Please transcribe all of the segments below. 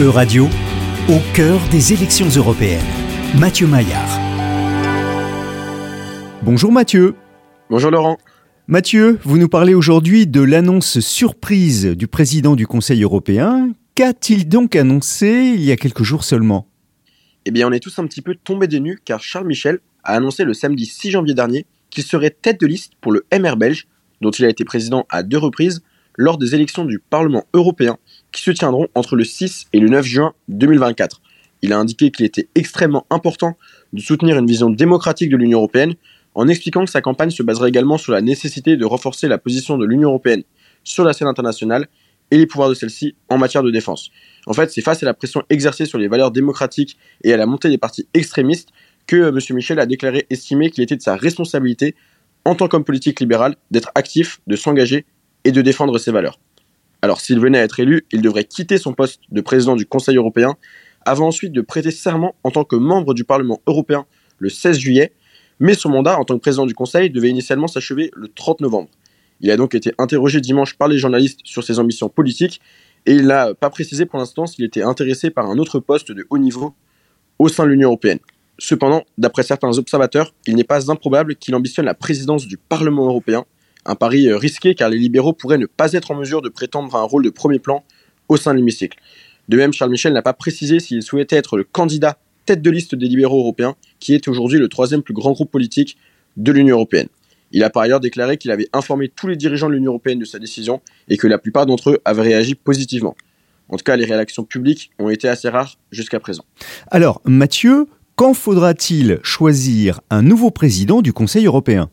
E-Radio, au cœur des élections européennes. Mathieu Maillard. Bonjour Mathieu. Bonjour Laurent. Mathieu, vous nous parlez aujourd'hui de l'annonce surprise du président du Conseil européen. Qu'a-t-il donc annoncé il y a quelques jours seulement? Eh bien, on est tous un petit peu tombés des nues car Charles Michel a annoncé le samedi 6 janvier dernier qu'il serait tête de liste pour le MR belge, dont il a été président à deux reprises lors des élections du Parlement européen qui se tiendront entre le 6 et le 9 juin 2024. Il a indiqué qu'il était extrêmement important de soutenir une vision démocratique de l'Union européenne en expliquant que sa campagne se baserait également sur la nécessité de renforcer la position de l'Union européenne sur la scène internationale et les pouvoirs de celle-ci en matière de défense. En fait, c'est face à la pression exercée sur les valeurs démocratiques et à la montée des partis extrémistes que euh, M. Michel a déclaré estimer qu'il était de sa responsabilité, en tant qu'homme politique libéral, d'être actif, de s'engager et de défendre ses valeurs. Alors s'il venait à être élu, il devrait quitter son poste de président du Conseil européen avant ensuite de prêter serment en tant que membre du Parlement européen le 16 juillet, mais son mandat en tant que président du Conseil devait initialement s'achever le 30 novembre. Il a donc été interrogé dimanche par les journalistes sur ses ambitions politiques et il n'a pas précisé pour l'instant s'il était intéressé par un autre poste de haut niveau au sein de l'Union européenne. Cependant, d'après certains observateurs, il n'est pas improbable qu'il ambitionne la présidence du Parlement européen, un pari euh, risqué car les libéraux pourraient ne pas être en mesure de prétendre à un rôle de premier plan au sein de l'hémicycle. De même, Charles Michel n'a pas précisé s'il souhaitait être le candidat tête de liste des libéraux européens, qui est aujourd'hui le troisième plus grand groupe politique de l'Union européenne. Il a par ailleurs déclaré qu'il avait informé tous les dirigeants de l'Union européenne de sa décision et que la plupart d'entre eux avaient réagi positivement. En tout cas, les réactions publiques ont été assez rares jusqu'à présent. Alors, Mathieu, quand faudra-t-il choisir un nouveau président du Conseil européen?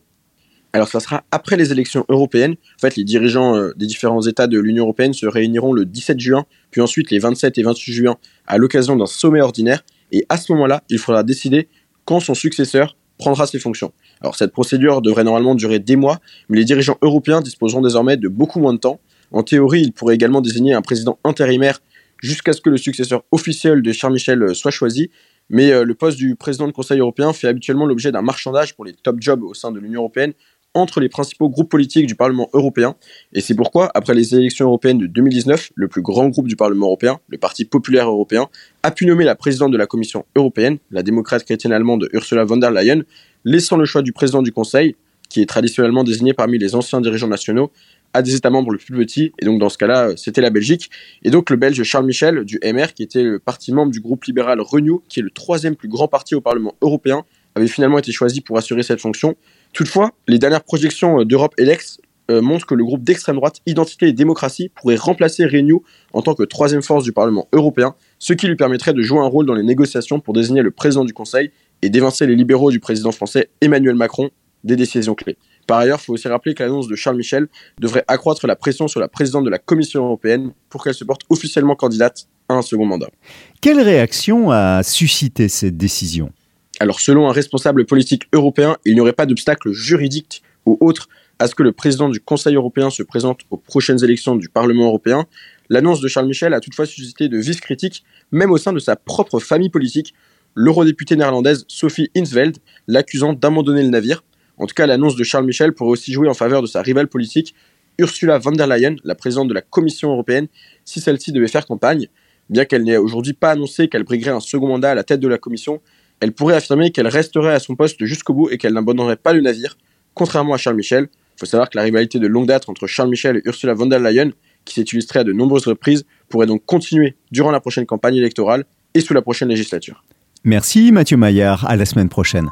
Alors ça sera après les élections européennes. En fait, les dirigeants euh, des différents États de l'Union européenne se réuniront le 17 juin, puis ensuite les 27 et 28 juin à l'occasion d'un sommet ordinaire. Et à ce moment-là, il faudra décider quand son successeur prendra ses fonctions. Alors cette procédure devrait normalement durer des mois, mais les dirigeants européens disposeront désormais de beaucoup moins de temps. En théorie, ils pourraient également désigner un président intérimaire jusqu'à ce que le successeur officiel de Charles Michel euh, soit choisi. Mais euh, le poste du président du Conseil européen fait habituellement l'objet d'un marchandage pour les top jobs au sein de l'Union européenne entre les principaux groupes politiques du Parlement européen. Et c'est pourquoi, après les élections européennes de 2019, le plus grand groupe du Parlement européen, le Parti populaire européen, a pu nommer la présidente de la Commission européenne, la démocrate chrétienne allemande Ursula von der Leyen, laissant le choix du président du Conseil, qui est traditionnellement désigné parmi les anciens dirigeants nationaux, à des États membres le plus petits, et donc dans ce cas-là, c'était la Belgique. Et donc le Belge Charles Michel, du MR, qui était le parti membre du groupe libéral Renew, qui est le troisième plus grand parti au Parlement européen, avait finalement été choisi pour assurer cette fonction. Toutefois, les dernières projections d'Europe Elex euh, montrent que le groupe d'extrême droite Identité et Démocratie pourrait remplacer Renew en tant que troisième force du Parlement européen, ce qui lui permettrait de jouer un rôle dans les négociations pour désigner le président du Conseil et d'évincer les libéraux du président français Emmanuel Macron des décisions clés. Par ailleurs, il faut aussi rappeler que l'annonce de Charles Michel devrait accroître la pression sur la présidente de la Commission européenne pour qu'elle se porte officiellement candidate à un second mandat. Quelle réaction a suscité cette décision? Alors selon un responsable politique européen, il n'y aurait pas d'obstacle juridique ou autre à ce que le président du Conseil européen se présente aux prochaines élections du Parlement européen. L'annonce de Charles Michel a toutefois suscité de vives critiques, même au sein de sa propre famille politique, l'eurodéputée néerlandaise Sophie Insveld l'accusant d'abandonner le navire. En tout cas, l'annonce de Charles Michel pourrait aussi jouer en faveur de sa rivale politique, Ursula von der Leyen, la présidente de la Commission européenne, si celle-ci devait faire campagne. Bien qu'elle n'ait aujourd'hui pas annoncé qu'elle briguerait un second mandat à la tête de la Commission, elle pourrait affirmer qu'elle resterait à son poste jusqu'au bout et qu'elle n'abandonnerait pas le navire, contrairement à Charles Michel. Il faut savoir que la rivalité de longue date entre Charles Michel et Ursula von der Leyen, qui s'est illustrée à de nombreuses reprises, pourrait donc continuer durant la prochaine campagne électorale et sous la prochaine législature. Merci Mathieu Maillard, à la semaine prochaine.